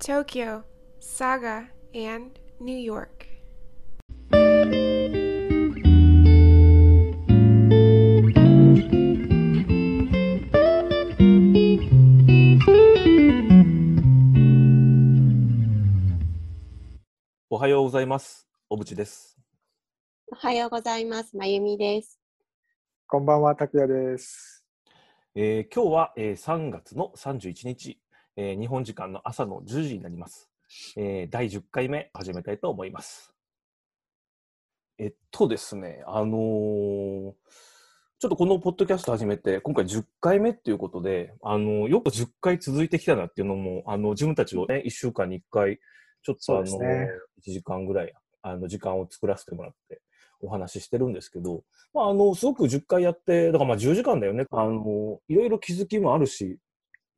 Tokyo, Saga, and New York. おはようございます。小渕です。おはようございます。まゆみです。こんばんは、拓也です。えー今日は、えー3月の31日、えー日本時間の朝の10時になります。えー第10回目始めたいと思います。えっとですね、あのーちょっとこのポッドキャスト始めて、今回10回目っていうことで、あのよく10回続いてきたなっていうのも、あの自分たちをね、1週間に1回、ちょっとあの、ね1時間ぐらい、あの時間を作らせてもらって、お話ししてるんですけど、まあ、あの、すごく10回やって、だからまあ10時間だよね。あの、いろいろ気づきもあるし、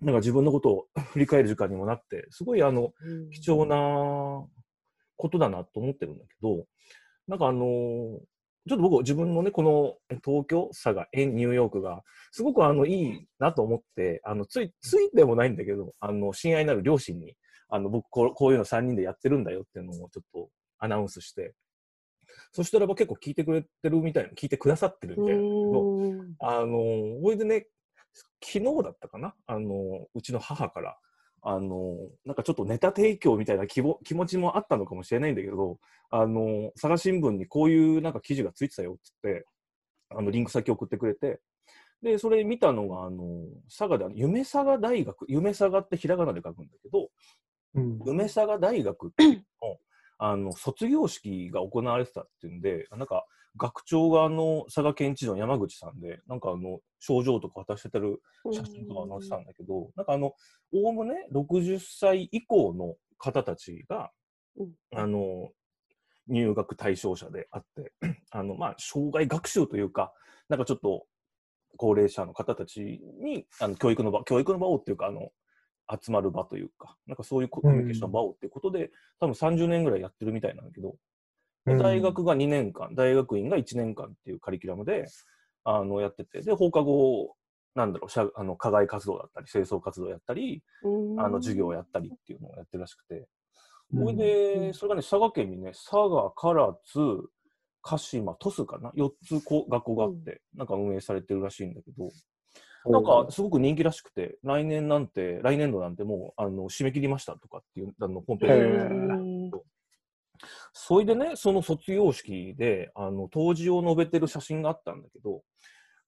なんか自分のことを 振り返る時間にもなって、すごいあの、貴重なことだなと思ってるんだけど、なんかあの、ちょっと僕自分のね、この東京、佐賀、ニューヨークが、すごくあの、いいなと思って、あの、つい、ついでもないんだけど、あの、親愛なる両親に、あの、僕こう、こういうの3人でやってるんだよっていうのをちょっとアナウンスして、そしたらば結構聞いてくれてるみたいな、聞いてくださってるみたいなんだけど、うん。あの、ほいでね、昨日だったかな？あの、うちの母から、あの、なんかちょっとネタ提供みたいな気も気持ちもあったのかもしれないんだけど、あの、佐賀新聞にこういうなんか記事がついてたよっつって、あの、リンク先送ってくれて、で、それ見たのが、あの、佐賀であの、夢佐賀大学、夢佐賀ってひらがなで書くんだけど、うん、梅佐賀大学っていうののあの卒業式が行われてたっていうんで、なんか学長があの佐賀県知事の山口さんで、なんかあの賞状とか渡してる写真とか載せたんだけど、なんかあの、おおむね60歳以降の方たちが、うん。あの、入学対象者であって、あの、まあ、障害学習というか、なんかちょっと高齢者の方たちに、あの教育の場、教育の場をっていうか、あの、集まる場というか、なんかそういうコミュニケーションの場をっていうことで、多分30年ぐらいやってるみたいなんだけど、で大学が2年間、大学院が1年間っていうカリキュラムで、あの、やってて、で、放課後、なんだろう、社あの課外活動だったり、清掃活動やったり、あの、授業をやったりっていうのをやってるらしくて、うん。ほいで、それがね、佐賀県にね、佐賀、唐津、鹿島、鳥栖かな、4つこう学校があって、なんか運営されてるらしいんだけど、なんかすごく人気らしくて、来年なんて、来年度なんてもうあの締め切りましたとかっていうあのホームページでそれでね、その卒業式で、あの、当時を述べてる写真があったんだけど、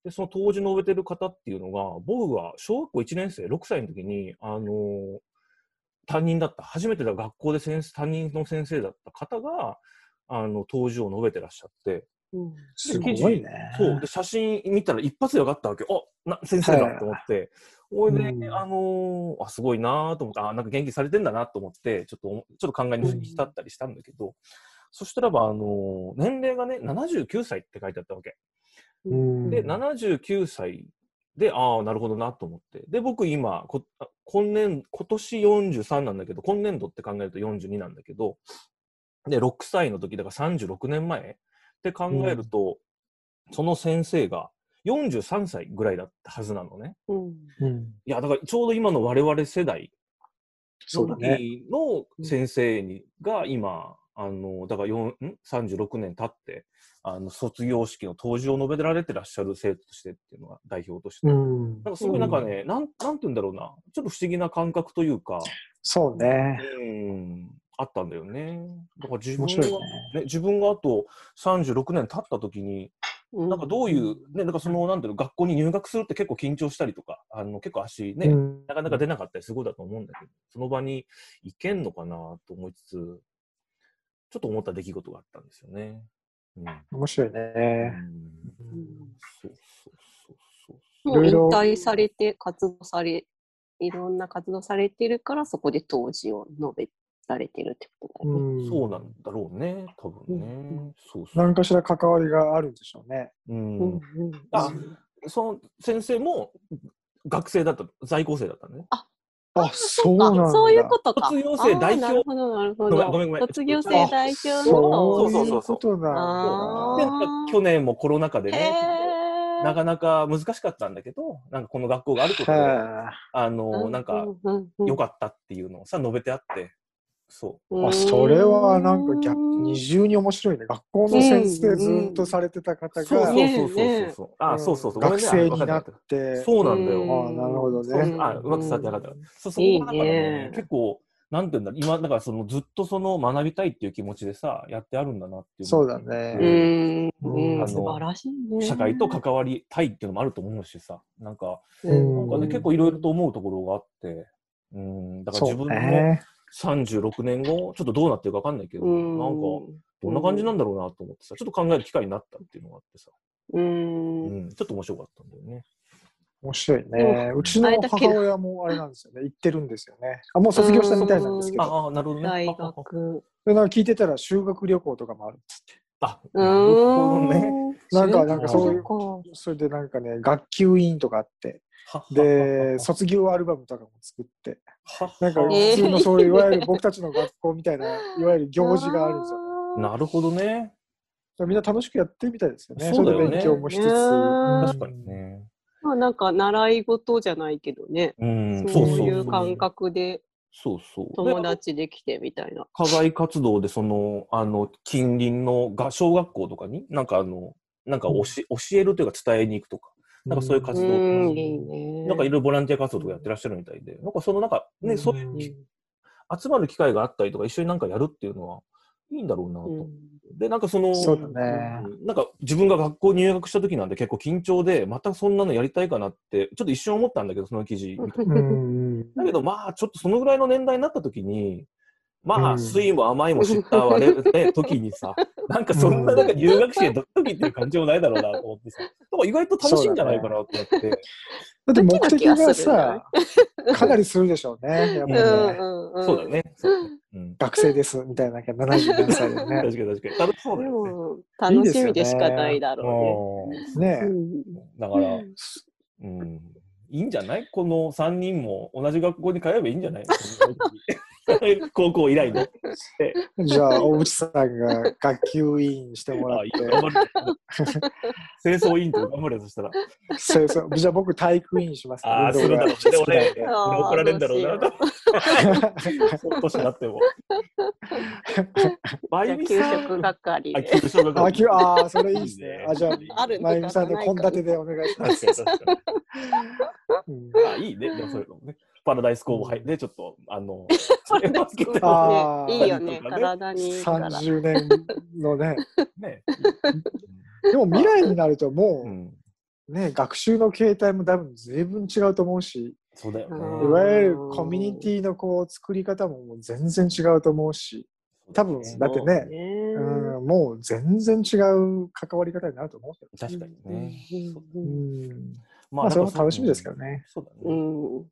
で、その当時述べてる方っていうのが、僕が小学校1年生、6歳の時に、あの担任だった、初めてだ学校で先生担任の先生だった方が、あの、当時を述べてらっしゃって、すごいね。そう。で、写真見たら一発で分かったわけ。あな先生だと思って。ほいで、うんあのーあ、すごいなと思って、あ、なんか元気されてんだなと思って、ちょっと、ちょっと考えに浸ったりしたんだけど、そしたらば、あのー年齢がね、79歳って書いてあったわけ。うんで、79歳で、ああ、なるほどなと思って。で、僕今、こあ今年、今年43なんだけど、今年度って考えると42なんだけど、で、6歳の時、だから36年前って考えると、その先生が43歳ぐらいだったはずなのね。うん。うん、いや、だからちょうど今の我々世代の先生にが今、あの、だから4ん？36年経って、あの、卒業式の当時を述べられてらっしゃる生徒としてっていうのが代表として。うん、なんかすごいなんかね、なん、なんて言うんだろうな、ちょっと不思議な感覚というか、そうね。うん、あったんだよね。だから自分が、ね。ね、自分があと36年経った時に、なんかどういう、ね、なんかその、なんていうの、学校に入学するって結構緊張したりとか、あの、結構足ね、うんなかなか出なかったりすごいだと思うんだけど、その場に行けんのかなと思いつつ、ちょっと思った出来事があったんですよね。うん。面白いうんね。そうそうそうそう。もう引退されて活動され、いろんな活動されてるから、そこで当時を述べられてるってことだよね。んそうなんだろうね、多分ね。うんそうそう。何かしら関わりがあるんでしょうね。うんあその先生も学生だった、在校生だったのね。あ、そうなんだ。そういうことか。卒業生代表なるほど、なるほごめんごめんごめんど。卒業生代表その。ういうことだ。あーで、なんか去年もコロナ禍でへね、ーなかなか難しかったんだけど、なんかこの学校があることで、はあの、なんか、良かっったっていうのをさ、述べてあって、そう。い。あそれはなんか逆二重に面白いね。学校の先生ずっとされてた方がそうそうねそうそうそう。あ、そうそうそう。学生になって。そうなんだよ。あなるほどそうね。あ、うまく伝わってなかった。そう、そいいこがだからねね、結構、なんていうんだ、今、だからそのずっとその学びたいっていう気持ちでさ、やってあるんだなっていう。そうだねうん、素晴らしいね。社会と関わりたいっていうのもあると思うしさ、なんか、うんなんかね、結構いろいろと思うところがあって、うん、だからそう自分のね。36年後、ちょっとどうなってるか分かんないけど、うんなんか、どんな感じなんだろうなと思ってさ、ちょっと考える機会になったっていうのがあってさ、う。うんん、ちょっと面白かったんだよね。面白いでね。もうちの母親もあれなんですよね。行ってるんですよね。あ、もう卒業したみたいなんですけど。ああ、なるほどね。大学。でなんか聞いてたら修学旅行とかもあるっつって。あ、うなるほどね。ん。なんか、なんかそういう、か。それでなんかね、学級委員とかあって、で、卒業アルバムとかも作って、なんかえー普通のそういう、いわゆる僕たちの学校みたいな、いわゆる行事があるんですよ。なるほどね。みんな楽しくやってるみたいですよね。そうだよね勉強もしつつ。ね確かにね。まあなんか習い事じゃないけどね。うん、そういう感覚でそうそう。友で達できてみたいな。課外活動で、その、あの、近隣のが小学校とかに、なんかあの、なんか教え教えるというか伝えに行くとか、なんかそういう活動。なんかいろいろボランティア活動とかやってらっしゃるみたいで、なんかそのなんかね、そういううんき集まる機会があったりとか、一緒になんかやるっていうのは、いいんだろうなと。うんで、なんかその、そうだね。うんなんか自分が学校入学した時なんで結構緊張で、またそんなのやりたいかなって、ちょっと一瞬思ったんだけど、その記事。だけどまあ、ちょっとそのぐらいの年代になった時に、まあ、うん酸いも甘いも知ったわれ、ね、時にさ、なんかそんななんか入学式でドッキリっていう感じもないだろうなと思ってさ、なんか意外と楽しいんじゃないかなと思って。だって目的がさ、かなりするでしょうね。やっぱりね。うんそうだね。そうだねうん、学生ですみたいな、70何歳で確ね。かに確かに。楽しそうだでよね。も、楽しみでしかないだろうねうね。うんんだから、うん、いいんじゃない？この3人も同じ学校に通えばいいんじゃない？高校以来の。じゃあ、大内さんが学級委員してもらっあいいて。清掃委員と頑張れそしたら。そうそうじゃあ僕体育委員します、ああ、するだろうね。で、俺、あー怒られるんだろうな。っとしなっても。さん給食係あ、で。給食係あ、あー、それいいですね。あ、じゃあ、まゆみさんの献立でお願いします。あ、いいね。でもそういうのもね。パラダイス工房入って、ちょっと、あの、それバスケットあーねいいよね。体にいいから。30年のね。ね。でも未来になるともう、うん。ね、学習の形態も多分随分違うと思うし、そうだよいわゆるコミュニティのこう作り方ももう全然違うと思うし、多分だってね、ねうん、もう全然違う関わり方になると思うけど。確かにね。ううんん、ままあそれも楽しみですけどね。そうだうね。ん。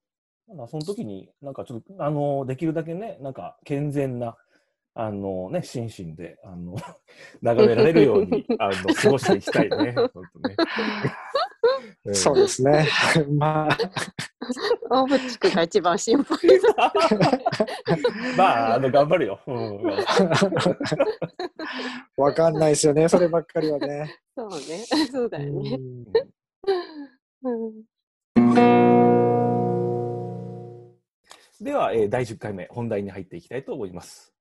まあその時に、なんかちょっと、あの、できるだけね、なんか健全な、あのね、心身で、あの、眺められるように、あの、過ごしていきたいね。本当ね。んそうですね。まあ、大渕君が一番心配だ。まあ、あの、頑張るよ。うん。わかんないですよね、そればっかりはね。そうね。そうだよね。は、えー第10回目、本題に入っていきたいと思います。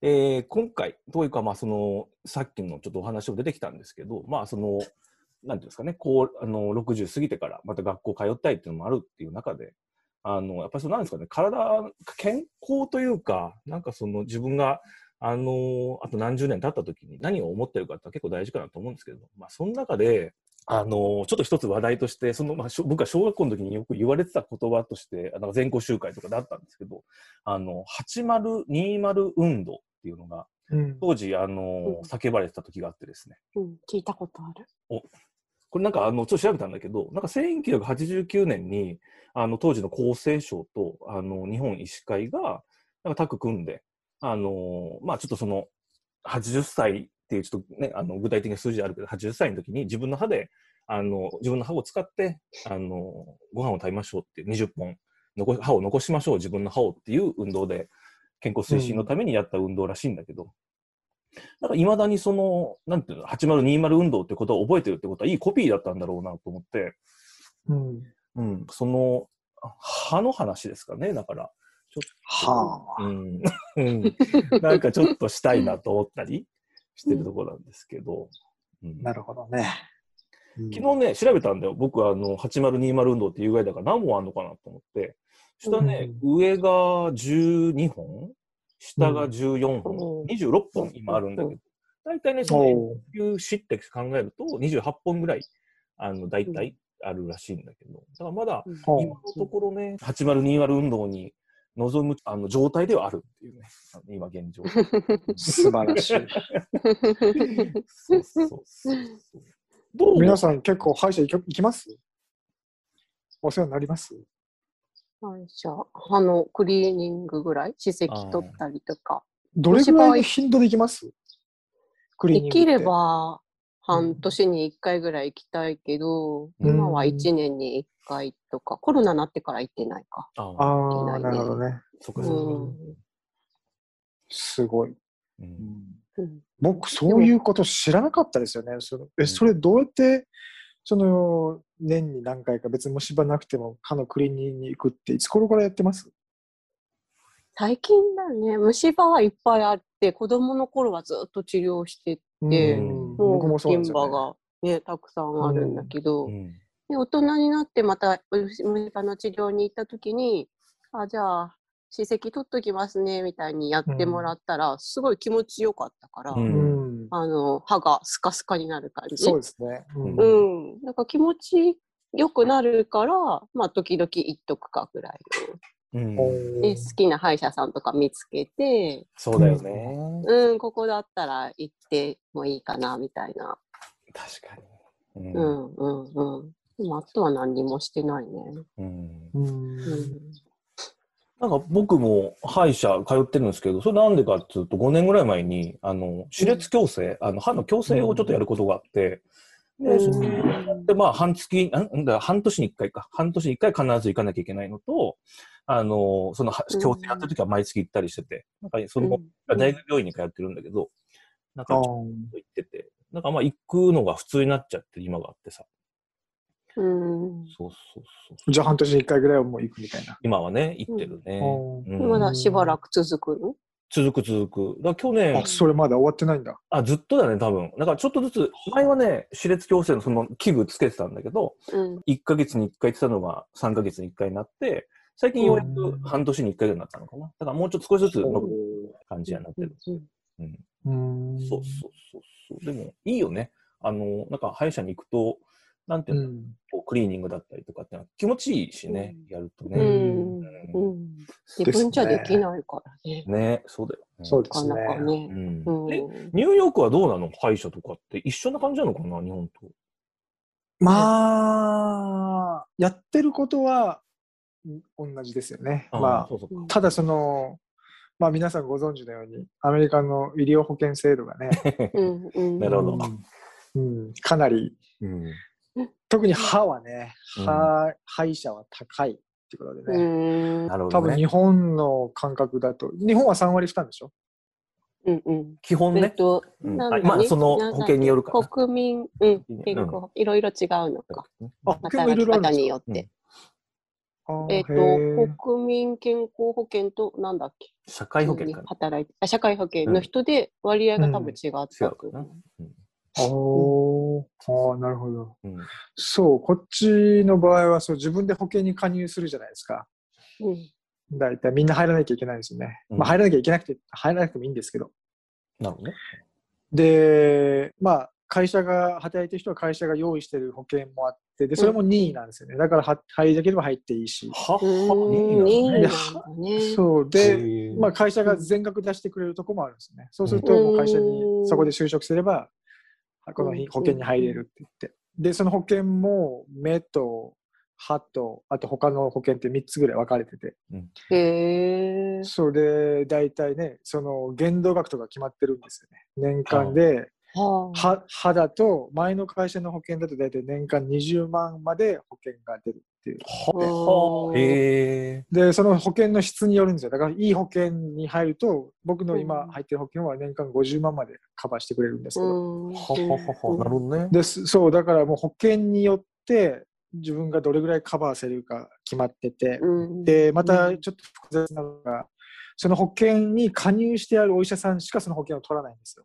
えー今回、どういうか、まあ、その、さっきのちょっとお話も出てきたんですけど、まあ、その、なんていうんですかね、こう、あの、60過ぎてから、また学校通ったいっていうのもあるっていう中で、あの、やっぱりそうなんですかね、体、健康というか、なんかその自分が、あの、あと何十年経った時に何を思ってるかって結構大事かなと思うんですけど、まあ、その中で、あの、ちょっと一つ話題として、その、まあ、僕は小学校の時によく言われてた言葉として、あの全校集会とかであったんですけど、あの、8020運動っていうのが、うん当時、あのうん、叫ばれてた時があってですね。うん聞いたことある。これなんか、あの、ちょっと調べたんだけど、なんか1989年に、あの、当時の厚生省と、あの、日本医師会が、なんかタッグ組んで、あの、まあちょっとその、80歳っていうちょっとね、あの、具体的な数字であるけど、80歳の時に自分の歯で、あの、自分の歯を使って、あの、ご飯を食べましょうって、20本、残し歯を残しましょう、自分の歯をっていう運動で、健康推進のためにやった運動らしいんだけど、なんかいまだにその、なんていうの、8020運動ってことを覚えてるってことはいいコピーだったんだろうなと思って、うん。うん、その、歯の話ですかね、だから。はあ。うん、うんなんかちょっとしたいなと思ったりしてるところなんですけど。うん。なるほどね。昨日ね、調べたんだよ。僕はあの8020運動っていうぐらいだから何本あるのかなと思って。下ね、上が12本、下が14本、うん26本今あるんだけど、大体ね、そのおういう詩って考えると28本ぐらい、あの、大体あるらしいんだけど、だからまだ今のところね、8020運動に臨むあの状態ではあるっていうね、今現状。素晴らしい。そうそうそうそう。どう皆さん結構歯医者行きます？お世話になります？はい、じゃあ、歯のクリーニングぐらい？歯石取ったりとか。どれぐらいの頻度で行きます？クリーニングってできれば、半年に1回ぐらい行きたいけど、うん今は1年に1回とか、コロナになってから行ってないか。ああないねなるほどね。うそっかそっか。ん。すごい。僕、そういうこと知らなかったですよね。そのえ、それどうやって、その、年に何回か別に虫歯なくても歯のクリーニングに行くって、いつ頃からやってます？最近だね、虫歯はいっぱいあって、子供の頃はずっと治療してて、うんもう僕もそうなんで銀すよ、ね。歯がね、たくさんあるんだけど、うんで大人になってまた虫歯の治療に行った時に、あ、じゃあ、歯石取っときますね、みたいにやってもらったら、すごい気持ちよかったから、ううんん。あの、歯がスカスカになる感じ。そうですね。ううんうん。なんか気持ちよくなるから、まあ、時々行っとくかぐらい。で、好きな歯医者さんとか見つけて、そうだよね。うん、ここだったら行ってもいいかな、みたいな。確かに。う。ん、うん、うん。でも、あとは何にもしてないね。うんうんうん。なんか僕も歯医者通ってるんですけど、それなんでかっていうと、5年ぐらい前に、あの、歯列矯正、あの、歯の矯正をちょっとやることがあって、で、で、まあ、半月、あん？だ半年に1回か。半年に1回必ず行かなきゃいけないのと、あの、その、はうん矯正やってる時は毎月行ったりしてて、なんか、その、うん大学病院に通ってるんだけど、なんか、行ってて、なんかまあ、行くのが普通になっちゃって、今があってさ。うん。そうそうそう。じゃあ半年に1回ぐらいはもう行くみたいな。今はね、行ってるね。うんうんまだしばらく続くの？続く続く。だから去年あ、、それまだ終わってないんだ。あ、ずっとだね、多分。だからちょっとずつ、前はね、歯列矯正のその器具つけてたんだけど、うん。1ヶ月に1回言ってたのが3ヶ月に1回になって、最近ようやく半年に1回ぐらいになったのかな。だからもうちょっと少しずつの感じになってる。うん。うん。そうそうそうそう。でも、いいよね。あの、なんか歯医者に行くと、なんていうの、うん。こうクリーニングだったりとかって気持ちいいしね、やるとうね。ん。うん。自分じゃできないからね。ね、そうだよ、ね。そうですねなか。なかね。うんうん。えニューヨークはどうなの？歯医者とかって一緒な感じなのかな？日本と。まあ、やってることはうん同じですよね。まあ、そうそうか。ただその、まあ皆さんご存知のように、アメリカの医療保険制度がね、うん。うん。なるほどうんうんかなり、うん。特に歯はね、うん歯歯医者は高いってことでうね。ん。なるほどね。多分日本の感覚だと、日本は3割負担でしょ？うん。うん。基本ね。えっと、うんまあその保険によるかな国民、うんうん、健康、いろいろ違うのか。あ、働き方によって。あーえっと国民健康保険と、なんだっけ？社会保険かな。働いてあ社会保険の人で割合が多分違った違うかな。おーあーなるほど。うんそう、こっちの場合はそう自分で保険に加入するじゃないですか。うんだいたいみんな入らなきゃいけないんですよね。うんまあ入らなきゃいけなくて、入らなくてもいいんですけど。なるほどね。で、まあ、会社が、働いてる人は会社が用意してる保険もあって、で、それも任意なんですよね。だからは入りたければ入っていいし。はうーん、いいなんね。そう。へで、ーまあ、会社が全額出してくれるとこもあるんですね。そうすると、もう会社にうんそこで就職すれば、この日保険に入れるって言って。で、その保険も目と歯と、あと他の保険って3つぐらい分かれてて。へえ。それで、大体ね、その限度額とか決まってるんですよね。年間で、はあ。歯歯だと、前の会社の保険だと大体年間20万まで保険が出る。っていう。はあ、へえ。で、その保険の質によるんですよ。だから、いい保険に入ると、僕の今うん入ってる保険は年間50万までカバーしてくれるんですけど。なるほどね。ですそう、だからもう保険によって、自分がどれぐらいカバーされるか決まってて、うんで、またちょっと複雑なのが、その保険に加入してあるお医者さんしかその保険を取らないんですよ。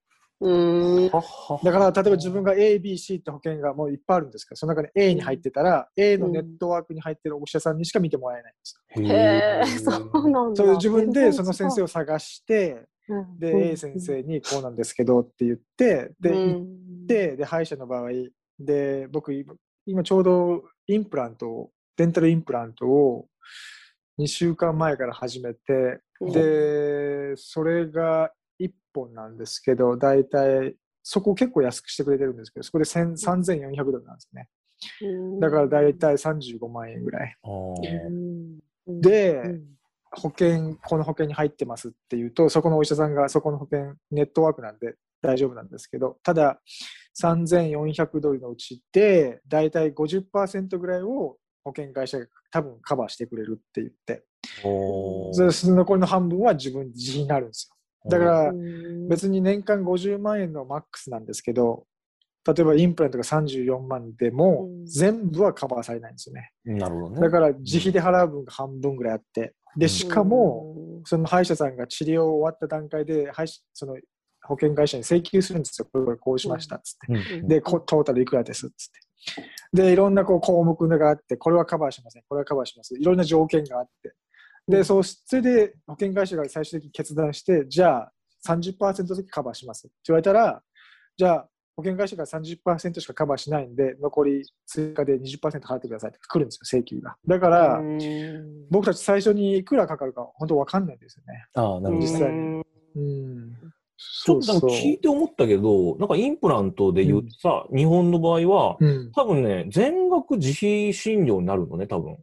だから、例えば自分が A、B、C って保険がもういっぱいあるんですけど、その中で A に入ってたら、A のネットワークに入ってるお医者さんにしか見てもらえないんですよ。へえ、そうなんだ。それで自分でその先生を、を探して、うん。で、A 先生にこうなんですけどって言って、で、うん。行って、で、歯医者の場合、で、僕、今今ちょうどインプラントを、デンタルインプラントを2週間前から始めて、うん。で、それが1本なんですけど、大体、そこを結構安くしてくれてるんですけど、そこで1000 3400ドルなんですね。うん。だから大体35万円ぐらい。で、うん。保険、この保険に入ってますっていうと、そこのお医者さんがそこの保険、ネットワークなんで大丈夫なんですけど、ただ、3400ドルのうちで、だいたい50%ぐらいを保険会社が多分カバーしてくれるって言って、その残りの半分は自分自費になるんですよ。だから、うん別に年間50万円のマックスなんですけど、例えばインプラントが34万でもうん全部はカバーされないんですよね。なるほどね。だから自費で払う分が半分ぐらいあって、で、しかも、、その歯医者さんが治療終わった段階で、歯医者その保険会社に請求するんですよ。これこれこうしましたっつって。うんで、こトータルいくらですっつって。で、いろんなこう項目があって、これはカバーしません、これはカバーします。いろんな条件があって。で、そうしそれで保険会社が最終的に決断して、じゃあ30%だけカバーしますって言われたら、じゃあ保険会社が30%しかカバーしないんで、残り追加で20%払ってくださいって来るんですよ、請求が。だから、うん僕たち最初にいくらかかるか本当わかんないんですよね。ああ、なるほどね。実際にうんうん。ちょっと聞いて思ったけど、なんかインプラントで言うとさ、日本の場合は、うん。多分ね、全額自費診療になるのね、多分。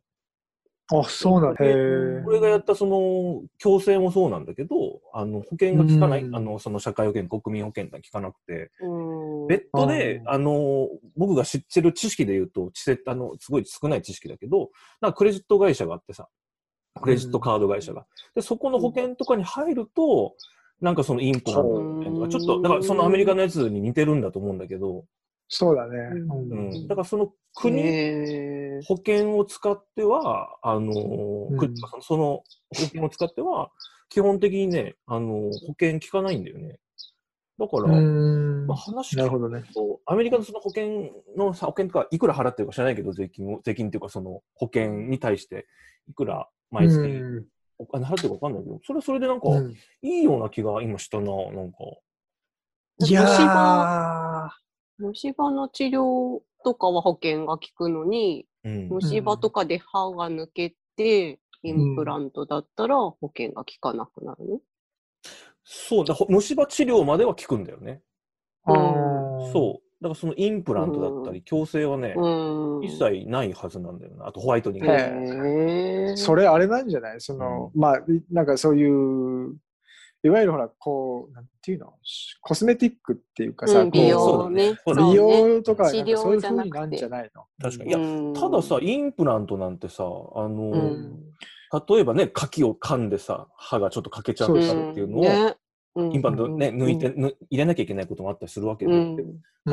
あ、そうなんだ。へえ。これがやったその、強制もそうなんだけど、あの、保険が効かない、うんあの、その社会保険、国民保険が効かなくて、うん別途で、うんあの、僕が知ってる知識で言うと、知せあの、すごい少ない知識だけど、なんかクレジット会社があってさ、クレジットカード会社が。で、そこの保険とかに入ると、なんかそのインプラントの保険とか、ちょっと、だからそのアメリカのやつに似てるんだと思うんだけど、そうだね。ううん。ん、だからその国、保険を使っては、あのうん。くその保険を使っては、基本的にね、あの保険効かないんだよね。だから、うん。まあ、話聞くなるほどね。と、アメリカのその保険のさ、保険とかいくら払ってるか知らないけど、税金を、税金っていうかその保険に対していくら毎月。うん。お金払ってるかわかんないけど、それはそれでなんか、うん。いいような気が今したな、なんか。いや虫ー、虫歯の治療とかは保険が効くのに、うん。虫歯とかで歯が抜けて、インプラントだったら保険が効かなくなるの、そうだ、ほ虫歯治療までは効くんだよね。あうんーそう。だからそのインプラントだったり、矯正はね、うん。一切ないはずなんだよな。あとホワイトニング。それあれなんじゃない？その、まあ、なんかそういう、いわゆるほら、こう、なんていうの、コスメティックっていうかさ、うん美容ね。美そうね。容とか、そういうじゃなくて。風になんじゃないの？確かに。いや、うんたださ、インプラントなんてさ、あのーうん。例えばね、柿を噛んでさ、歯がちょっと欠けちゃったりっていうのを、ね。インプラントね、抜いて、ぬ入れなきゃいけないこともあったりするわけで、うん。例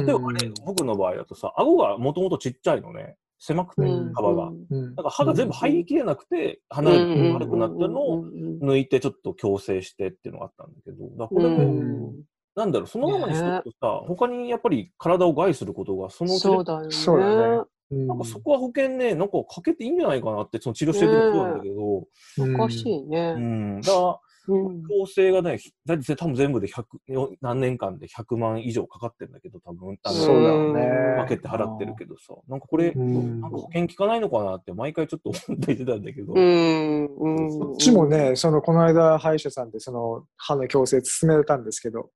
えばね、僕の場合だとさ、顎がもともとちっちゃいのね、狭くて、うん幅が。うんだから歯が全部入りきれなくて、離れて悪くなったのを抜いてちょっと矯正してっていうのがあったんだけど、だからこれも、うん。なんだろう、そのままにしとくとさ、他にやっぱり体を害することがそのうちそうだよね。そうだね。うんなん。かそこは保険ね、なんかかけていいんじゃないかなって、その治療してる時もそうなんだけど、おかしいね。うん、だから、うん。矯正がね、だいたい多分全部で100、よ何年間で100万以上かかってるんだけど、多分、あのそうだよね。分けて払ってるけどさ、なんかこれ、うん。なんか保険効かないのかなって毎回ちょっと思ったりしてたんだけど、うちもね、その、この間、歯医者さんで、その、歯の矯正進められたんですけど、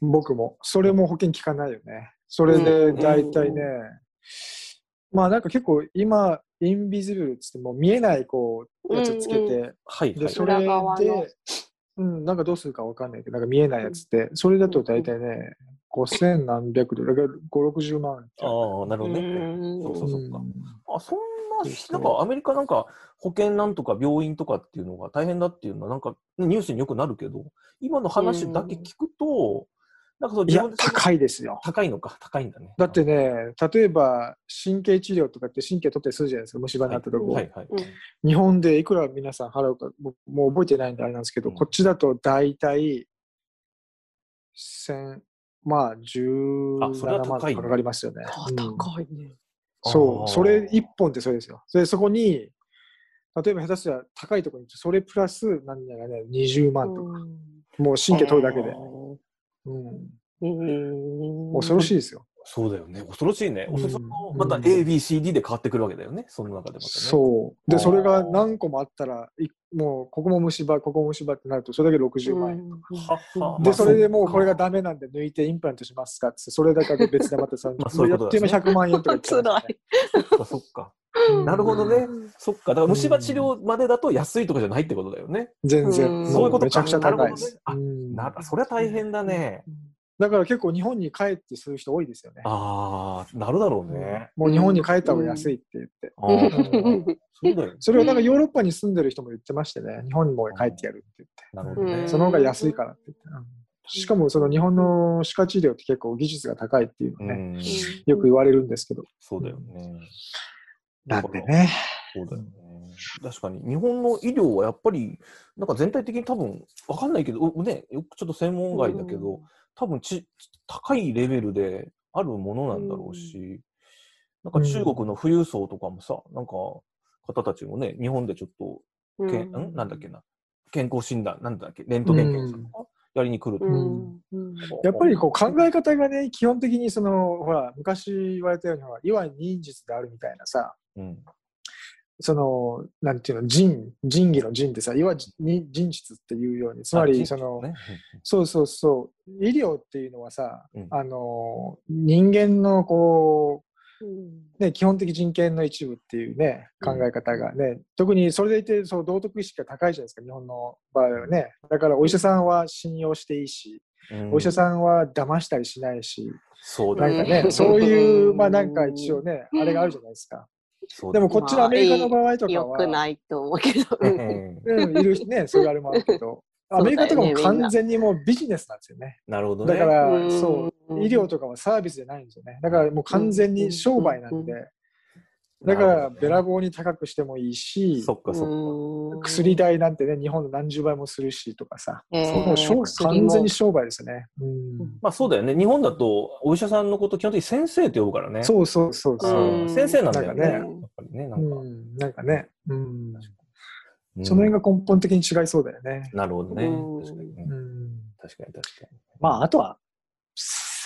僕も、それも保険効かないよね。それで、大体ね、まあなんか結構今、インビジブルっつってもう見えないこう、やつつけうんて、で、はいはい。それで、うん、なんかどうするかわかんないけど、なんか見えないやつって、それだと大体ね、5000何百ドル、5、60万。ああ、なるほどね。うんそうそうそうか。あ、そんな、なんかアメリカなんか保険なんとか病院とかっていうのが大変だっていうのは、なんかニュースによくなるけど、今の話だけ聞くと、なんかそういや自高いですよ。高いのか、高いんだね。だってね、例えば神経治療とかって神経取ったりするじゃないですか、虫歯になったとこ、はいはい。日本でいくら皆さん払うか、僕もう覚えてないんであれなんですけど、うんこっちだと大体、千まあ、あそれは17万高いねとかかかりますよね。あうん高いね。そう、あーそれ一本ってそれですよ。で、そこに、例えば下手したら高いところに行って、それプラス、何やらね、20万とか、もう神経取るだけで。うん、うん。恐ろしいですよ。そうだよね。恐ろしいね。うんそのまたうん A、B、C、D で変わってくるわけだよね。その中でまたね。そう。で、それが何個もあったら、いもう、ここも虫歯、ここも虫歯ってなると、それだけ60万円。ははで、まあそれでもうこれがダメなんで抜いてインプラントしますかって、それだけで別でまたさ、まあそういうことだねやっても100万円とか言っねい。そっか、そっか。うんなるほどね。そっか。だから虫歯治療までだと安いとかじゃないってことだよね。う全然。んそういうことかめちゃくちゃ高いです。なるほどねうんなそれは大変だね。だから結構日本に帰ってする人多いですよね。ああ、なるだろうね。もう日本に帰った方が安いって言って。そうだよね。それをなんかヨーロッパに住んでる人も言ってましてね、日本にも帰ってやるって言って。なるほどねうん。その方が安いからって言って。うんしかもその日本の歯科治療って結構技術が高いっていうのね、うん、よく言われるんですけど。そうだよね。なんでね。そうだよね。確かに、日本の医療はやっぱり、なんか全体的に多分、わかんないけど、うね、よくちょっと専門外だけど、多分ち、高いレベルであるものなんだろうし、なんか中国の富裕層とかもさ、なんか、方たちもね、日本でちょっと、けんんなんだっけな、健康診断、なんだっけ、レントゲン検査とかやりに来ると。うんうんやっぱりこう考え方がね、基本的にその、ほら、昔言われたように、ほら、いわゆる忍術であるみたいなさ、うん。その、なんていうの、仁、仁義の仁ってさ、いわゆるに忍術っていうように、つまり、その、ね、そうそうそう、医療っていうのはさ、うん。あの、人間のこうん。う、ね、基本的人権の一部っていうね、考え方がね、特にそれでいて、そう道徳意識が高いじゃないですか、日本の場合はね。だからお医者さんは信用していいし、うん。お医者さんは騙したりしないし、そうだよなんかね、うんそういう、うんまあなんか一応ね、あれがあるじゃないですか。でもこっちのアメリカの場合とかよくは、ないと思うけど。うんうん、いるしね、そういうあれもあるけど、アメリカとかも完全にもうビジネスなんですよね。なるほどね。だから、うんそう、医療とかはサービスじゃないんですよね。だからもう完全に商売なんで、だからべらぼうに高くしてもいいし、そっかそっか。薬代なんてね、日本の何十倍もするしとかさ、えーもう完全に商売ですね。うんまあそうだよね。日本だとお医者さんのこと基本的に先生って呼ぶからね。そうそうそうそう。うん先生なんだよね。なんかねやっぱりね。なんん、なんかね、うん、うんその辺が根本的に違いそうだよね。なるほどね。うん確かに確かに確かまあ、あとは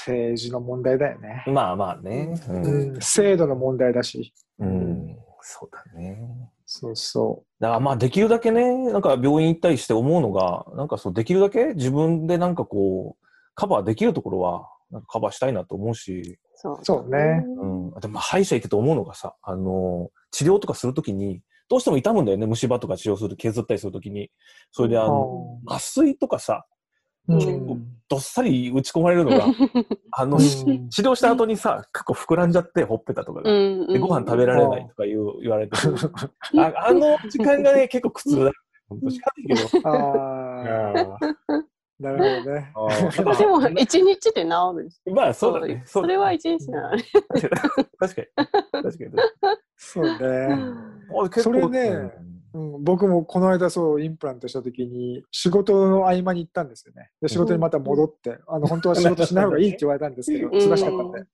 政治の問題だよね。に。まあまあね。う。うんん、制度の問題だし。うん。そうだね。そうそだからまあできるだけね、なんか病院行ったりして思うのが、なんかそうできるだけ自分でなんかこう、カバーできるところは、なんかカバーしたいなと思うし、そうそうねうん。でも歯医者行ってて思うのがさ、あの、治療とかするときに、どうしても痛むんだよね、虫歯とか治療すると削ったりするときに。それであう。の、麻酔とかさ、どっさり打ち込まれるのが、あの、うん治療した後にさ、結構膨らんじゃって、ほっぺたとかが。で、ご飯食べられないとか言う言われて、ああの時間がね、結構苦痛だ。本当しかないけど。ああ、なるほどね。でも、一日で治るんです。まあ、そうだね。それは一日なのね。確かに。確かに。そうね。あ結構それねうん、僕もこの間そうインプラントした時に仕事の合間に行ったんですよね。で仕事にまた戻って、あの本当は仕事しない方がいいって言われたんですけど、うん忙しかったんで。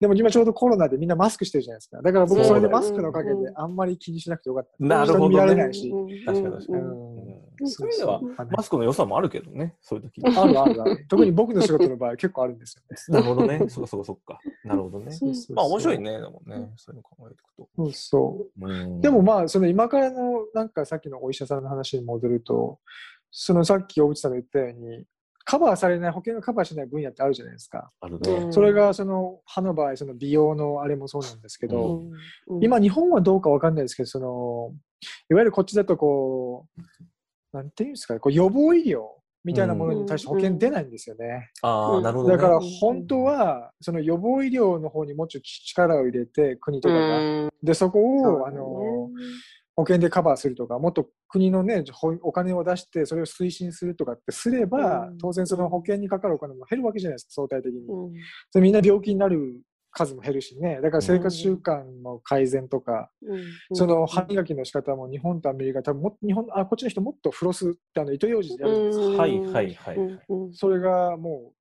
でも今ちょうどコロナでみんなマスクしてるじゃないですか。だから僕それでマスクのおかげであんまり気にしなくてよかった。なるほどね見られないし。確かに確かに。うんそういう意味では、マスクの良さもあるけどね、そういう時あるあるある。特に僕の仕事の場合結構あるんですよね。なるほどね。そっかそっかそっか。なるほどね。まあ面白い。ね、でもね、そういうの考えていくと。そうそう。うんでもまあ、その今からの、なんかさっきのお医者さんの話に戻ると、そのさっき大渕さんが言ったように、カバーされない、保険がカバーしない分野ってあるじゃないですか。あるね。それがその歯の場合、その美容のあれもそうなんですけど、うん今日本はどうかわかんないですけど、その、いわゆるこっちだとこう、なんていうんですかね、こう予防医療みたいなものに対して保険出ないんですよね。ああ、なるほど、ね。だから本当は、その予防医療の方にもうちょっと力を入れて、国とかが。うんで、そこを、あの、保険でカバーするとか、もっと国のね、ほお金を出して、それを推進するとかってすれば、うん。当然その保険にかかるお金も減るわけじゃないですか、相対的に。うん。でみんな病気になる数も減るしね。だから生活習慣の改善とか、うん。その歯磨きの仕方も日本とアメリカ、多分もっと日本あこっちの人もっとフロスってあの糸ようじでやるんですよ。はいはいはい。それがもう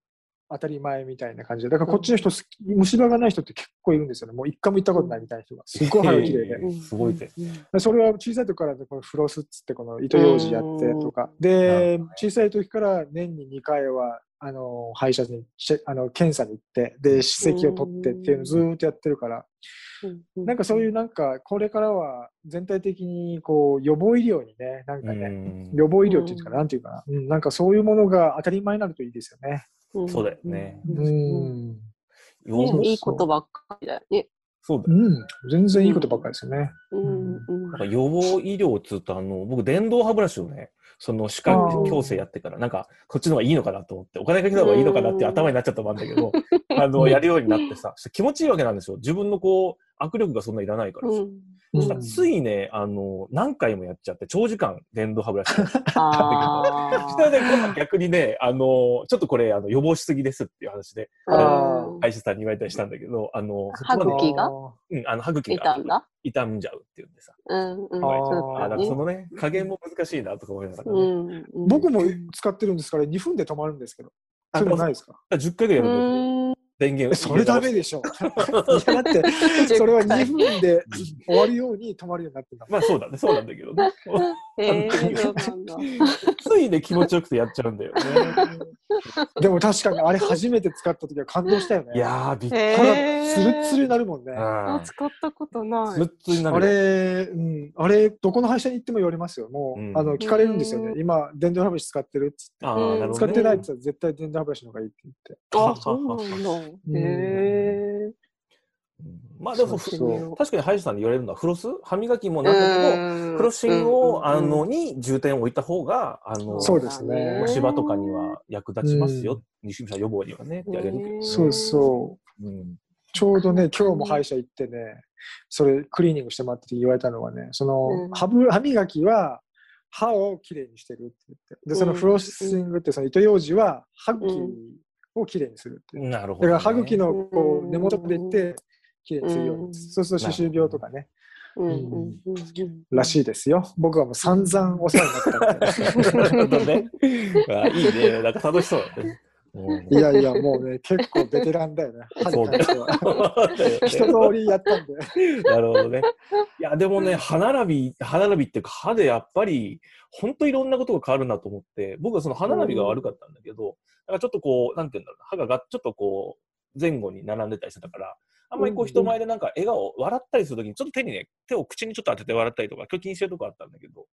当たり前みたいな感じで、だからこっちの人、虫歯がない人って結構いるんですよね。もう一回も行ったことないみたいな人が。すっごい歯が綺麗で。すごいね。でそれは小さい時からこのフロスっつってこの糸ようじやってとか。で、小さい時から年に2回は、あの、歯医者にあの検査に行って、で、歯石を取ってっていうのをずーっとやってるから、うんなんかそういうなんか、これからは全体的にこう予防医療にね、なんかね、うん予防医療っていうんですか、うんなんていうかな、うん、なんかそういうものが当たり前になるといいですよね。うんそうだよねううんいいことばっかりだよね。そうだよ。うん。全然いいことばっかりですよね。うんうんなんか予防医療っつうと、あの、僕、電動歯ブラシをね、その歯科矯正やってから、なんか、こっちの方がいいのかなと思って、お金かけた方がいいのかなって頭になっちゃったもんだけど、あの、やるようになってさ、気持ちいいわけなんですよ。自分のこう、握力がそんないらないからさ。うんそしたらついね、あの、何回もやっちゃって、長時間電動歯ブラシ。を。あそしたらね、今度逆にね、あの、ちょっとこれ、あの、予防しすぎですっていう話で、歯医者さんに言われたりしたんだけど、あの、そ歯茎が？うん、あの、歯茎が傷んだ？傷んじゃうっていうんでさ。うんうん。あだからそのね、加減も難しいなとか思いながら僕も使ってるんですから、2分で止まるんですけど。あそういうのないですか？10回ぐらいやるんだよ。うん電源えそれダメでしょ。いや、だって、それは2分で終わるように止まるようになってんだもん。まあそうだね、そうなんだけどね。ついね、気持ちよくてやっちゃうんだよね。でも確かにあれ初めて使った時は感動したよね。いやー、びっくり。へ歯がーツルツルになるもんね。あ使ったことない。ツルッツルになあるよ。れ、うん、あれ、どこの歯医者に行っても言われますよ。もう、うんあの、聞かれるんですよね。うん今、電動歯ブラシ使ってるっつって。ああ、なるほど、ね。使ってないって言ったら絶対電動歯ブラシの方がいいって言って。あ、そうなんだ。んへえ。うんまあでも、確かに歯医者さんに言われるのは、フロス歯磨きもなんだけど、フロッシングを、あの、に重点を置いた方が、あの、そうですね虫歯とかには役立ちますよ。西虫歯予防にはね、ってやれるけど。そうそう。うん。ちょうどね、今日も歯医者行ってね、それクリーニングしてもらってて言われたのはね、その、うん歯ぶ歯磨きは歯をきれいにしてるって言って。で、そのフロッシングってその糸ようじは歯茎をきれいにするっていう。なるほど、ね。だから歯茎のこううん根元でいって、きれいにするように。うん。そうすると歯周病とかね、うん。らしいですよ。僕はもう散々お世話になったん。で。なるほどね。あいいね。なん。か楽しそうだね。うんいやいや、もうね、結構ベテランだよね。歯に関しては。一通りやったんで。なるほどね。いや、でもね、歯並び、歯並びっていうか、歯でやっぱり、本当いろんなことが変わるなと思って、僕はその歯並びが悪かったんだけど、だからちょっとこう、なんて言うんだろうな、歯ががちょっとこう、前後に並んでたりしてたから、あんまりこう人前でなんか笑顔、笑ったりするときに、ちょっと手にね、手を口にちょっと当てて笑ったりとか、今日気にしてるとこあったんだけど、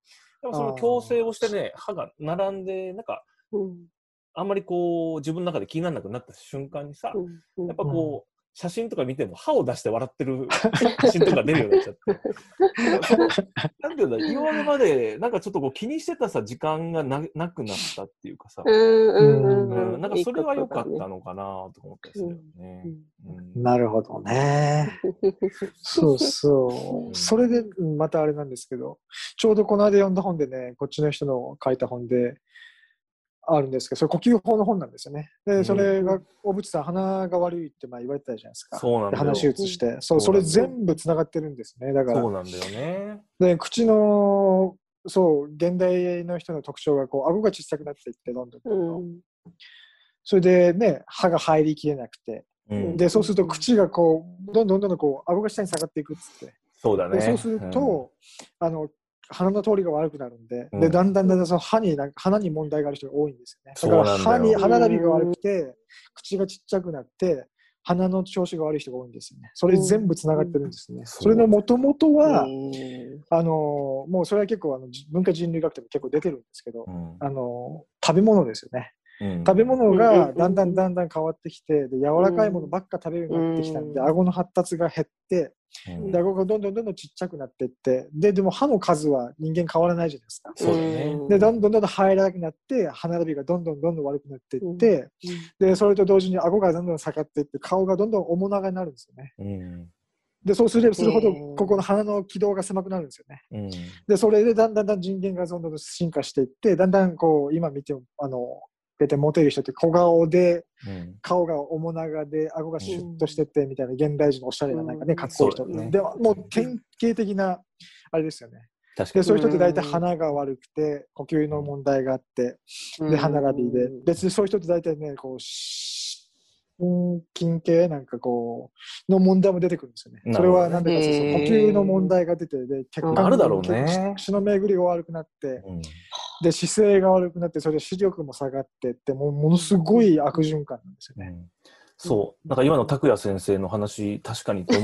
でもその矯正をしてね、歯が並んで、なんか、うんあんまりこう、自分の中で気にならなくなった瞬間にさ、うんやっぱこう、写真とか見ても歯を出して笑ってる 写真とか出るようになっちゃって。なんていうんだ、今までまで、なんかちょっとこう気にしてたさ、時間がななくなったっていうかさ、うんうんううんん、なんかそれは良かったのかなと思ったりするよね。うんなるほどね。そうそうう。んそれで、うんまたあれなんですけど、ちょうどこの間読んだ本でね、こっちの人の書いた本で、あるんですけど、それ呼吸法の本なんですよね。で、それが、小渕さん、鼻が悪いってまあ言われてたじゃないですか。そうなんだよ。で鼻手術して、そう、それ全部つながってるんですね。だからそう、なんだよね。で口の、そう、現代の人の特徴が、こう、顎が小さくなっていって、どんどんどんどん。うんそれでね、歯が入りきれなくて、うん、で、そうすると口がこう、どんどんどんどんこう、顎が下に下がっていくっつって。そうだね。でそうすると、あの鼻の通りが悪くなるんで、うんでだんだんだんだんその歯になんか鼻に問題がある人が多いんですよね。だから歯に歯並びが悪くて、口がちっちゃくなって、鼻の調子が悪い人が多いんですよね。それ全部つながってるんですね。んそれのもともとは、うんあのもうそれは結構あのじ文化人類学でも結構出てるんですけど、うんあの食べ物ですよね。うん食べ物うんがだんだんだんだん変わってきて、で柔らかいものばっか食べるようになってきたんで、うん顎の発達が減って、うん。で、顎がどんどんどんどんちっちゃくなっていって、で、でも歯の数は人間変わらないじゃないですか。そうだね。ん。で、どんどんどんどん生えなくなって、歯並びがどんどんどんどん悪くなっていって、で、それと同時に顎がどんどん下がっていって、顔がどんどん面長になるんですよね。うん。で、そうすればするほどここの鼻の軌道が狭くなるんですよね。うん。で、それでだんだんだん人間がどんどんどん進化していって、だんだんこう、今見ても、あの、大体モテる人って小顔で、うん。顔が面長で、顎がシュッとしてて、みたいな現代人のおしゃれななんかね、うん。かっこいい人。ね。でも、もう典型的な、あれですよね。で、確かに。そういう人って大体鼻が悪くて、呼吸の問題があって、で、歯並びで、別にそういう人って大体ね、こう、心筋系なんかこう、の問題も出てくるんですよね。それはなんでかという呼吸の問題が出て、で、血管あるだろうね。血の巡りが悪くなって、うんで、姿勢が悪くなって、それで視力も下がってって、もうものすごい悪循環なんですよね。うん。そう。なんか今の拓也先生の話、確かにと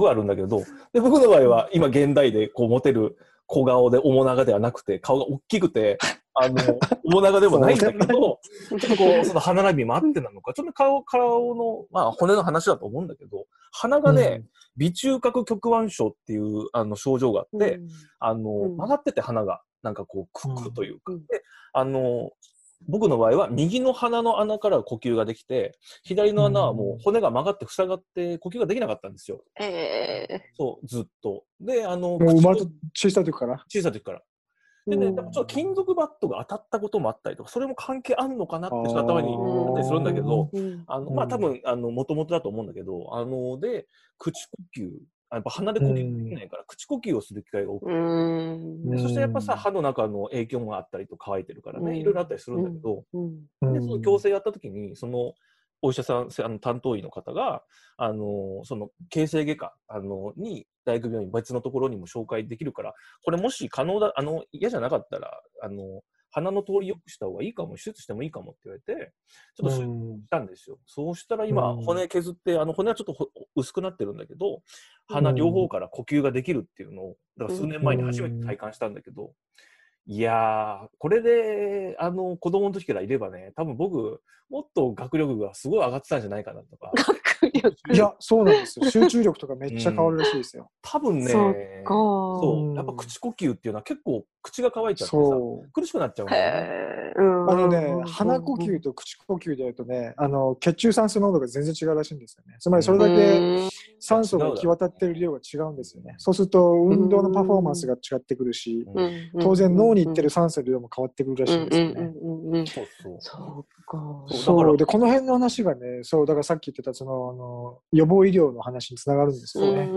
ごいあるんだけど、で僕の場合は今現代でこうモテる小顔で面長ではなくて、顔が大きくて、あの、面長でもないんだけど、ちょっとこう、その歯並びもあってなのか、ちょっと顔、顔の、まあ骨の話だと思うんだけど、鼻がね、微中隔局腕症っていうあの症状があって、あの、うん。曲がってて鼻が、なんかこう、くくというか、うんで、あの、僕の場合は右の鼻の穴から呼吸ができて、左の穴はもう骨が曲がって塞がって呼吸ができなかったんですよ。ええそう、ずっと。で、あの、もう生まれた口小さい時から？小さい時から。でね、ちょっと金属バットが当たったこともあったりとか、それも関係あんのかなってちょっと頭にあったりするんだけど、うんあの、うんまあ多分、あの、もともとだと思うんだけど、あの、で、口呼吸、あやっぱ鼻で呼吸できないから、口呼吸をする機会が多くて、うん。でそしてやっぱさ、うん歯の中の影響もあったりと乾いてるからね、うん。いろいろあったりするんだけど、うん。で、その矯正やった時に、その、お医者さん、せあの担当医の方が、あの、その、形成外科、あの、に、大学病院別のところにも紹介できるから、これもし可能だ、あの、嫌じゃなかったら、あの、鼻の通り良くした方がいいかも、手術してもいいかもって言われて、ちょっと手術したんですよ。そうしたら今、うん。骨削って、あの、骨はちょっとほ薄くなってるんだけど、鼻両方から呼吸ができるっていうのを、だから数年前に初めて体感したんだけど、いやー、これで、あの、子供の時からいればね、多分僕、もっと学力がすごい上がってたんじゃないかなとか、学力いや、そうなんですよ。集中力とかめっちゃ変わるらしいですよ。多分ね、そっかそう、やっぱ口呼吸っていうのは結構口が乾いちゃってさ、そう。苦しくなっちゃうね。あのねうん、鼻呼吸と口呼吸でやるとね、あの血中酸素濃度が全然違うらしいんですよね。つまりそれだけ酸素が行き渡ってる量が違うんですよね。そうすると運動のパフォーマンスが違ってくるし、うんうん当然脳に行ってる酸素の量も変わってくるらしいんですよね。うんうんうんうんそうそう。そうか。そう。で、この辺の話がね、そう、だからさっき言ってた、その、あの、予防医療の話につながるんですよね。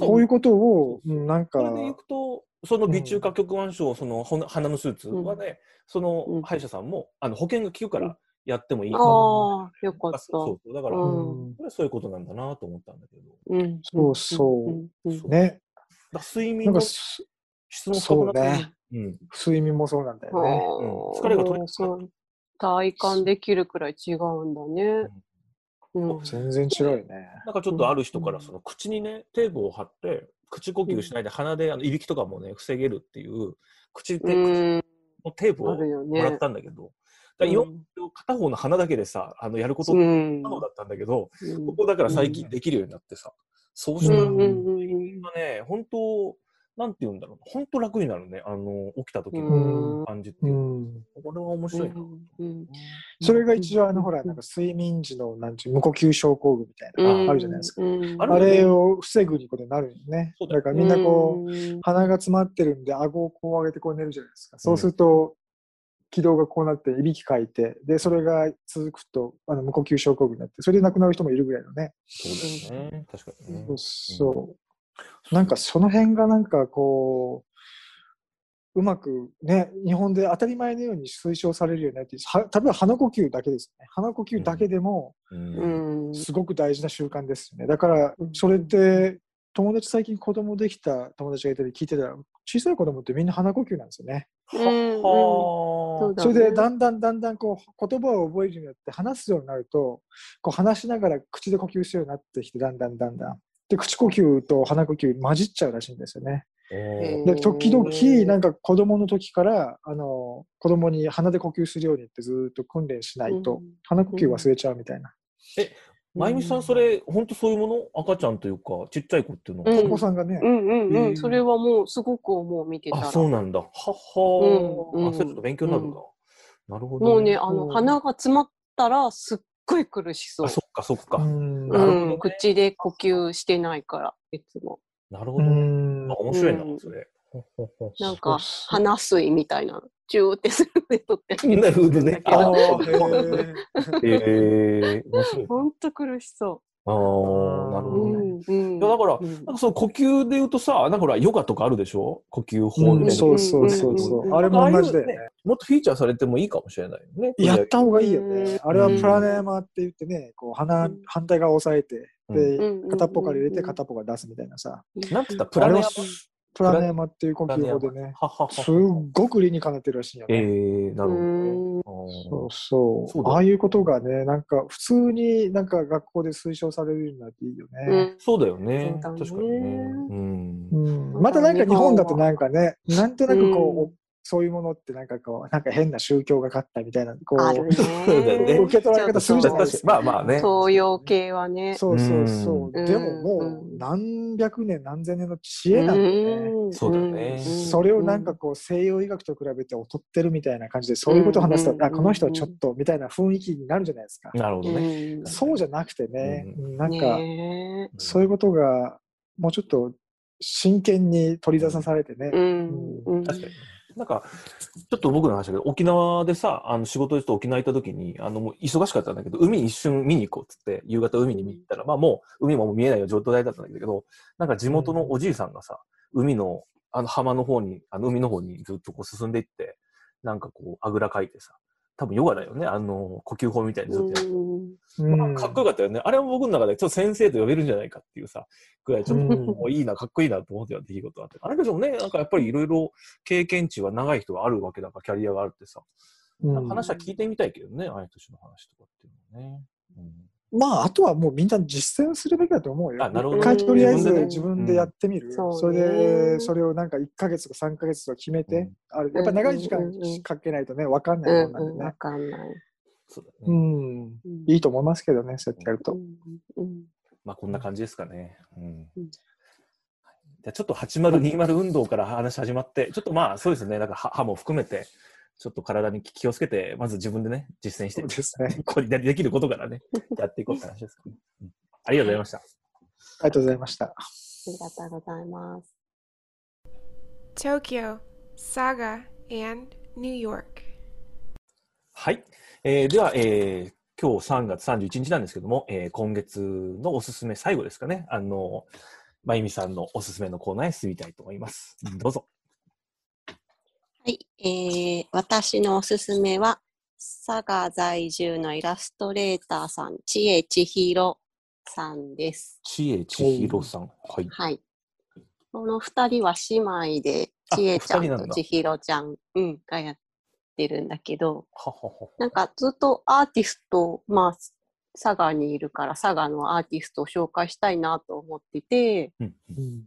こういうことを、うんなんかそ、れでいくと、その微中隔局腕症、その鼻の手術はね、そのうん。歯医者さんも、あの保険が効くからやってもいい。ああ、よかった。そうそう。だから、そういうことなんだなと思ったんだけど。うん。そうそう。ね。だ睡眠のなんかす、質もそうね。うん。睡眠もそうなんだよね。うん。疲れが取れ体感できるくらい違うんだね。うん。全然違うよね。なんかちょっとある人からうん。その口にね、テープを貼って、口呼吸しないで鼻であのいびきとかもね、防げるっていう、口で、うん、のテープを。もらったんだけど、だ片方の鼻だけでさ、あのやること可能だったんだけど、うん。ここだから最近できるようになってさ、そうしたら、うんね、本当、なんて言うんだろう、本当楽になるね、あの、起きた時うのん感じってういう。ん。これは面白いな。うんそれが一応、あの、ほら、なんか睡眠時の、なんていう、無呼吸症候群みたいな、うんあるじゃないですか。うんあれを防ぐことになるよね。だからみんなこう、うん鼻が詰まってるんで、顎をこう上げてこう寝るじゃないですか。そうすると、気道がこうなって、いびきかいて、で、それが続くと、あの無呼吸症候群になって、それで亡くなる人もいるぐらいのね。そうですね。確かにね。そう。なんかその辺がなんかこう、うまくね、日本で当たり前のように推奨されるようになって、は例えば鼻呼吸だけですね。鼻呼吸だけでも、うんうんすごく大事な習慣ですよね。だからう、んそれって、友達最近子供できた友達がいたり聞いてたら、小さい子供ってみんな鼻呼吸なんですよね。うんはそれでねだんだんだんだんこう言葉を覚えるようになって話すようになると、こう話しながら口で呼吸するようになってきて、だんだんだんだん。で、口呼吸と鼻呼吸混じっちゃうらしいんですよね。へで、時々、なんか子供の時から、あの、子供に鼻で呼吸するようにってずーっと訓練しないと、うん鼻呼吸忘れちゃうみたいな。まゆみさん、それ、本当そういうもの？赤ちゃんというか、ちっちゃい子っていうのは？うんお子さんがねう、んうんうん、それはもうすごく思う見てたあ、ら。そうなんだ。はっはー。うんあ、それちょっと勉強になるな。なるほど、もうね、あの、うん鼻が詰まったらすっごい苦しそうあ、。そっか、そっか。うんねうん、口で呼吸してないから、いつも。うなるほどね。んあ、面白いなう、んそれ。なんか、鼻水みたいな、チューってするで取って なるほどね。あ あーへ えー、面白い。ほんと苦しそあー、なるう。ほどね。うんだからうんなんかその呼吸で言うとさ、なんかほら、ヨガとかあるでしょ？呼吸法うんみたいな。そうそうそうそう。あれも同じだよね。もっとフィーチャーされてもいいかもしれないよね。やった方がいいよね。うんあれはプラネーマーって言ってね、こう鼻うん反対側を押さえて、で、うん片っぽから入れてうん片っぽから出すみたいなさ。なんつった？プラネアマプラネーマっていう呼吸法でね、ははは。すっごく理にかなってるらしいよえね。ー、なるほど。うんそうそうそうだああいうことがね、なんか普通になんか学校で推奨されるようになっていいようね。んそうだよね。確かにね。うんう。ん、またなんか日本だとなんかね、なんとなくこう、うんそういうものってなんかこう、なんか変な宗教が勝ったみたいな、こう、受け取られ方するじゃないですか。まあまあね。東洋系はね。そうそうそう。うんでももう何百年何千年の知恵なんでそうだよねそれをなんかこう西洋医学と比べて劣ってるみたいな感じでそういうことを話すと、うんあこの人はちょっとみたいな雰囲気になるじゃないですか。なるほどね。うんそうじゃなくてね、なんかねそういうことがもうちょっと真剣に取り出さされてね。確かに。なんか、ちょっと僕の話だけど、沖縄でさ、あの仕事でちょっと沖縄行った時に、あの、もう忙しかったんだけど、海一瞬見に行こうっつって、夕方海に見に行ったら、まあもう海ももう見えないよ状態だったんだけど、なんか地元のおじいさんがさ、海の、あの浜の方に、あの海の方にずっとこう進んでいって、なんかこう、あぐらかいてさ、多分ヨガだよね、あの、呼吸法みたいにずっとやってうん。うんかっこよかったよね。あれも僕の中でちょっと先生と呼べるんじゃないかっていうさ、ぐらいちょっといいな、かっこいいなと思ってた出来事があって。あれけどね、なんかやっぱりいろいろ経験値は長い人があるわけだから、キャリアがあるってさ、うん。話は聞いてみたいけどね、ああいう年の話とかっていうのはね。うんまああとはもうみんな実践するべきだと思うよ。あなるほど一回とりあえず自分でやってみる。そうそれねでそれをなんか1ヶ月とか3ヶ月とか決めて、うんあるやっぱ長い時間かけないとね分かんないもんなんでうんわね。かんない。うそうだね。ん、うんいいと思いますけどね、そうやってやると。うんまあこんな感じですかね。うん。うんじゃあちょっと8020運動から話始まって、ちょっとまあそうですね、なんか歯歯も含めて、ちょっと体に気をつけて、まず自分でね、実践してそうですね。これでできることからね、やっていこうって話ですかね。うんありがとうございました。ありがとうございました。ありがとうございます。Tokyo, Saga, and New York. はい。えーでは、えー今日3月31日なんですけども、えー今月のおすすめ最後ですかね。あの、まゆみさんのおすすめのコーナーへ進みたいと思います。どうぞ。はい、えー、私のおすすめは、佐賀在住のイラストレーターさん、ちえちひろさんです。ちえちひろさん。はい。はい。この二人は姉妹で、あちえちゃんとちひろちゃん、うん、がやってるんだけど、はははなんかずっとアーティスト、まあ、佐賀にいるから佐賀のアーティストを紹介したいなと思ってて、うんうん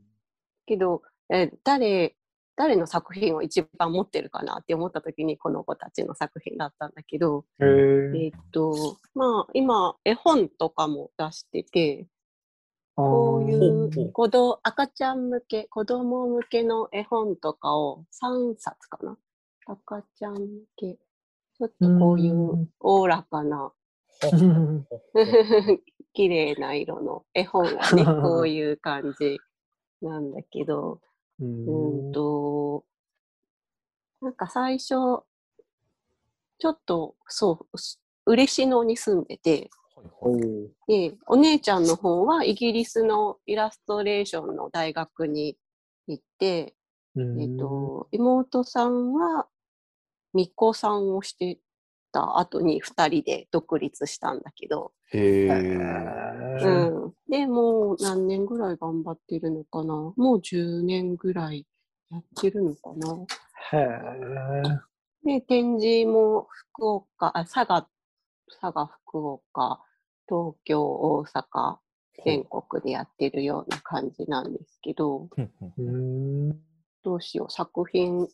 けど、えー誰、誰の作品を一番持ってるかなって思った時にこの子たちの作品だったんだけど、えーっと、まあ今絵本とかも出してて、こういほう子供赤ちゃん向け、子供向けの絵本とかを3冊かな。赤ちゃん向け。ちょっとこういううんおおらかな、うん。綺麗な色の絵本がね、こういう感じなんだけど、ううん。んと、なんか最初、ちょっと、そう、す嬉野に住んでて、で、お姉ちゃんの方はイギリスのイラストレーションの大学に行って、うん。えっと、妹さんは巫女さんをしてた後に2人で独立したんだけど、へえ。へうーん、でもう何年ぐらい頑張ってるのかな。もう10年ぐらいやってるのかな。へー。で、展示も福岡、あ佐賀、佐賀、福岡、東京、大阪、全国でやってるような感じなんですけど、どうしよう、作品、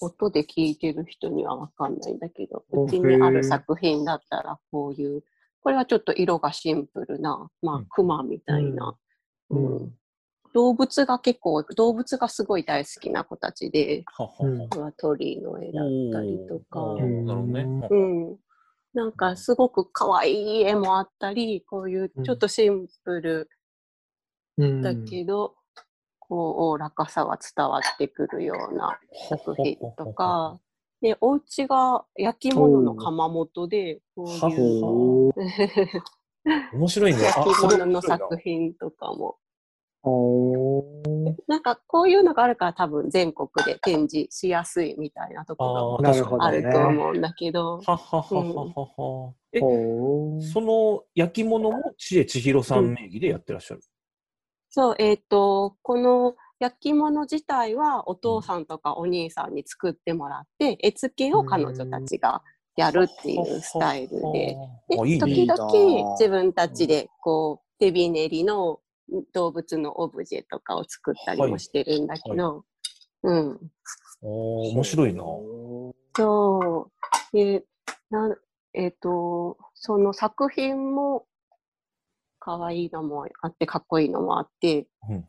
音で聞いてる人にはわかんないんだけど、おうちにある作品だったらこういうこれはちょっと色がシンプルな、まうん。あ、クマみたいな、うん。うん。動物が結構、動物がすごい大好きな子たちで、はは。うんはこれは鳥の絵だったりとか、おー。なるほどね。うん。なんかすごく可愛い絵もあったり、こういうちょっとシンプルうんだけど、こう、おおらかさは伝わってくるような作品とか、で、お家が焼き物の窯元で、こういう面白いね。焼き物の作品とかも、なんかこういうのがあるから多分全国で展示しやすいみたいなところなるほどがあると思うんだけど、ははははは。え、その焼き物も知恵千尋さん名義でやってらっしゃる。そう、えっ、と、この焼き物自体はお父さんとかお兄さんに作ってもらって、絵付けを彼女たちがやるっていうスタイルで、時々自分たちでこう手びねりの動物のオブジェとかを作ったりもしてるんだけど、うん。おー面白いな。そう。で、なえっ、と、その作品も可愛いのもあって、かっこいいのもあって、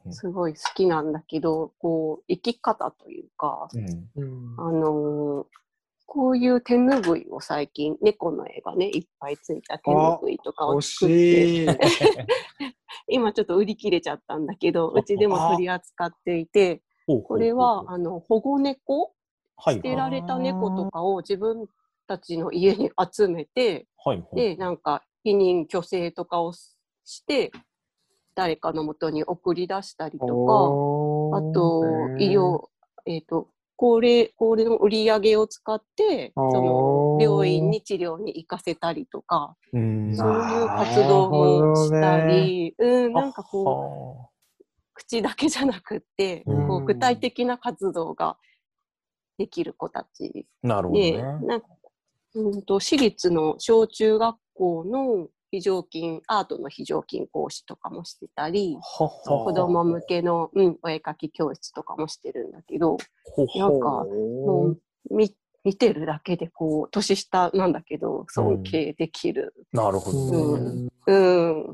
すごい好きなんだけど、こう、生き方というか、うん。うん。あのーこういう手ぬぐいを最近、猫の絵がね、いっぱいついた手ぬぐいとかを欲作って。今ちょっと売り切れちゃったんだけど、うちでも取り扱っていて、これは、あの、保護猫？はい。捨てられた猫とかを自分たちの家に集めて、はいはい。で、なんか、避妊去勢とかをして、誰かのもとに送り出したりとか、あと、医療、えっ、と、高齢、高齢の売り上げを使って、その、病院に治療に行かせたりとか、うん。そういう活動もしたり、うん、なんかこう、こ口だけじゃなくって、うん。こう具体的な活動ができる子たち。う。なるほどで、ね。なんかうんと私立の小中学校の非常勤、アートの非常勤講師とかもしてたり、子供向けの、うん、お絵描き教室とかもしてるんだけど、ほほなんか、もう見見てるだけでこう、年下なんだけど、尊敬できる。なるほどね。う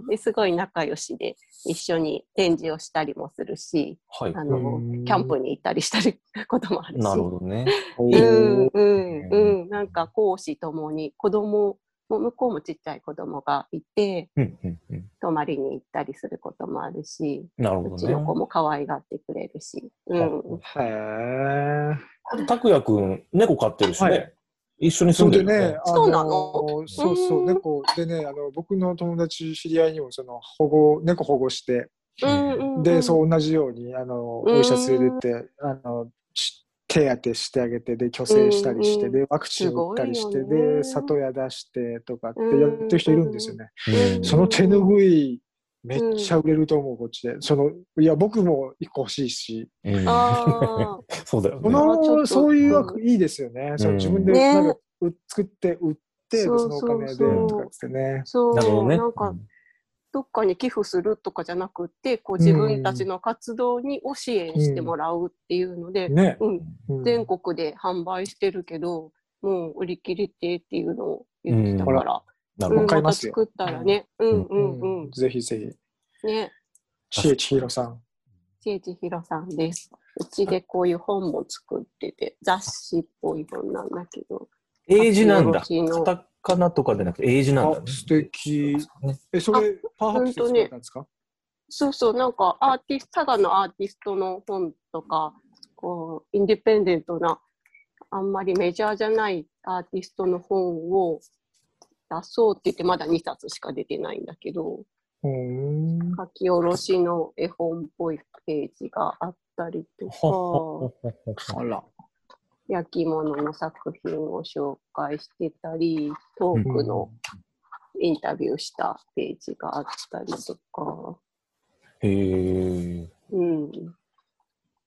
ん。ですごい仲良しで、一緒に展示をしたりもするし、はい。あの、うんキャンプに行ったりしたり こともあるし。なるほどね。おうーんうんうん。なんか講師ともに子供、向こうもちっちゃい子供がいて、うんうんうん泊まりに行ったりすることもあるし、なるほどうちの子ね。も可愛がってくれるし。うん。へえ。拓也くん、猫飼ってるしはね。一緒に住んでね。、ねあそうなの？のそうそうう、ん猫でね、あの僕の友達、知り合いにもその保護、猫保護して、うんうんうんで、そう同じように、あの、うんお医者連れてって、あの、し手当てしてあげて、で、虚勢したりして、うんで、ワクチン打ったりして、ね。で、里親出してとかってやってる人いるんですよね。うん。その手ぬぐい、めっちゃ売れると思う、こっちで。その、いや、僕も一個欲しいし、うん。そうだよね。あちょっと。の、そういう枠いいですよね。その自分でね。なんかう作って売って、そのお金でとかってね。あ、。そう、なるほどね。なんか、どっかに寄付するとかじゃなくて、こう自分たちの活動にを支援してもらうっていうので、ね。うん、うん。全国で販売してるけど、もう売り切れてっていうのを言ってたから、なるほどうん、買いますよ。また作ったらね、うんうんうん、ぜひぜひ。ね、知恵千尋さん。千恵千尋さんです。うちでこういう本も作ってて、雑誌っぽい本なんだけど、英字なんだ。タカナとかでなくて英字なんだね。あ、素敵。ねえ、それ、パワーハップスで作ったんですか？そうそう、なんかアーティスト、佐賀のアーティストの本とか、こう、インディペンデントな、あんまりメジャーじゃないアーティストの本を出そうって言って、まだ2冊しか出てないんだけど、うーん。書き下ろしの絵本っぽいページがあったりとか、あら。焼き物の作品を紹介してたり、トークのインタビューしたページがあったりとか、へえ。うん。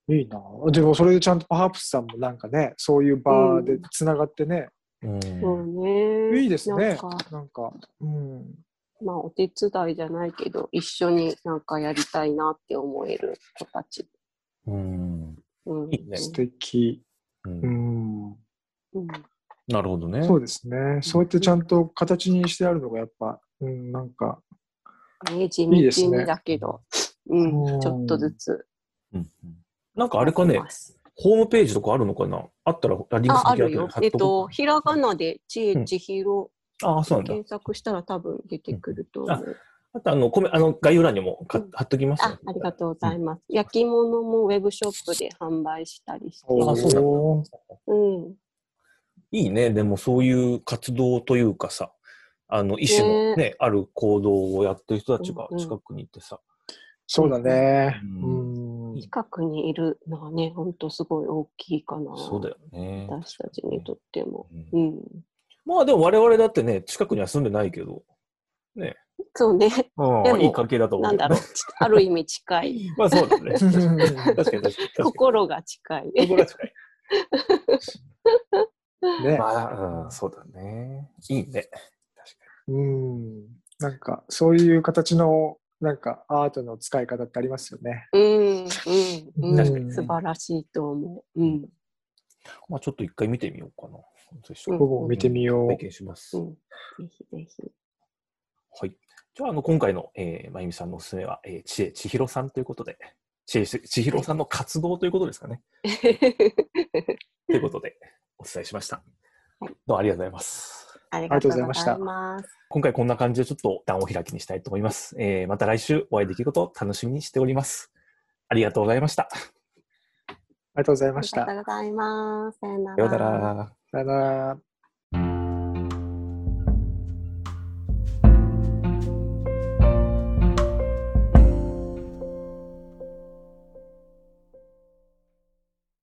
いいな。でも、それでちゃんとパワープスさんもなんかね、そういう場でつながってね、うんそうね。いいですねなんか、。なんか、うん。まあ、お手伝いじゃないけど、一緒になんかやりたいなって思える子たち。うんうん。いいね素敵。ううんん。うん。なるほどね。そうですね。そうやってちゃんと形にしてあるのがやっぱうん、なんか、ね、地いいですね道にだけど、うん、うんちょっとずつ。うんうんなんかあれかねホームページとかあるのかな？あったら、あリンクあ、るよ。えっと、うひらがなで、ちえちひろ、ああ、そうなんだ。検索したら多分出てくると思う。あと、あの、コメあの概要欄にもかうん貼っときますねあ、ありがとうございます。焼き物もウェブショップで販売したりしてあそうだうん。いいね。でもそういう活動というかさ、あの、一種のね、ある行動をやってる人たちがうんうん近くにいてさ、そうだね。ううん。近くにいるのはね、ほんとすごい大きいかな。そうだよね。私たちにとっても。うんうん。まあでも我々だってね、近くには住んでないけど、ね、そうね。うんでもいい関係だと思うなだろう。ある意味近い。まあそうだね。確かに確かに確かに。心が近い。心が近い。ね。まあ、うん、そうだね。いいね。確かうん。なんか、そういう形の、なんか、アートの使い方ってありますよね。うん、うん、うん。確かに素晴らしいと思う。うん、に。まあちょっと一回見てみようかな。最初うん僕も見てみよう拝。見します。うん。ぜひぜひ。はい。じゃあ、あの、今回の、えー、まゆみさんのおすすめは、えー、ちえちひろさんということで、ちえちひろさんの活動ということですかね。ということで、お伝えしました。はいどうもありがとうございます。ありがとうございまありがとうございす。今回こんな感じでちょっと段を開きにしたいと思います。えー、また来週お会いできることを楽しみにしております。ありがとうございました。ありがとうございありました。がとうございます。さよなら。さよなら。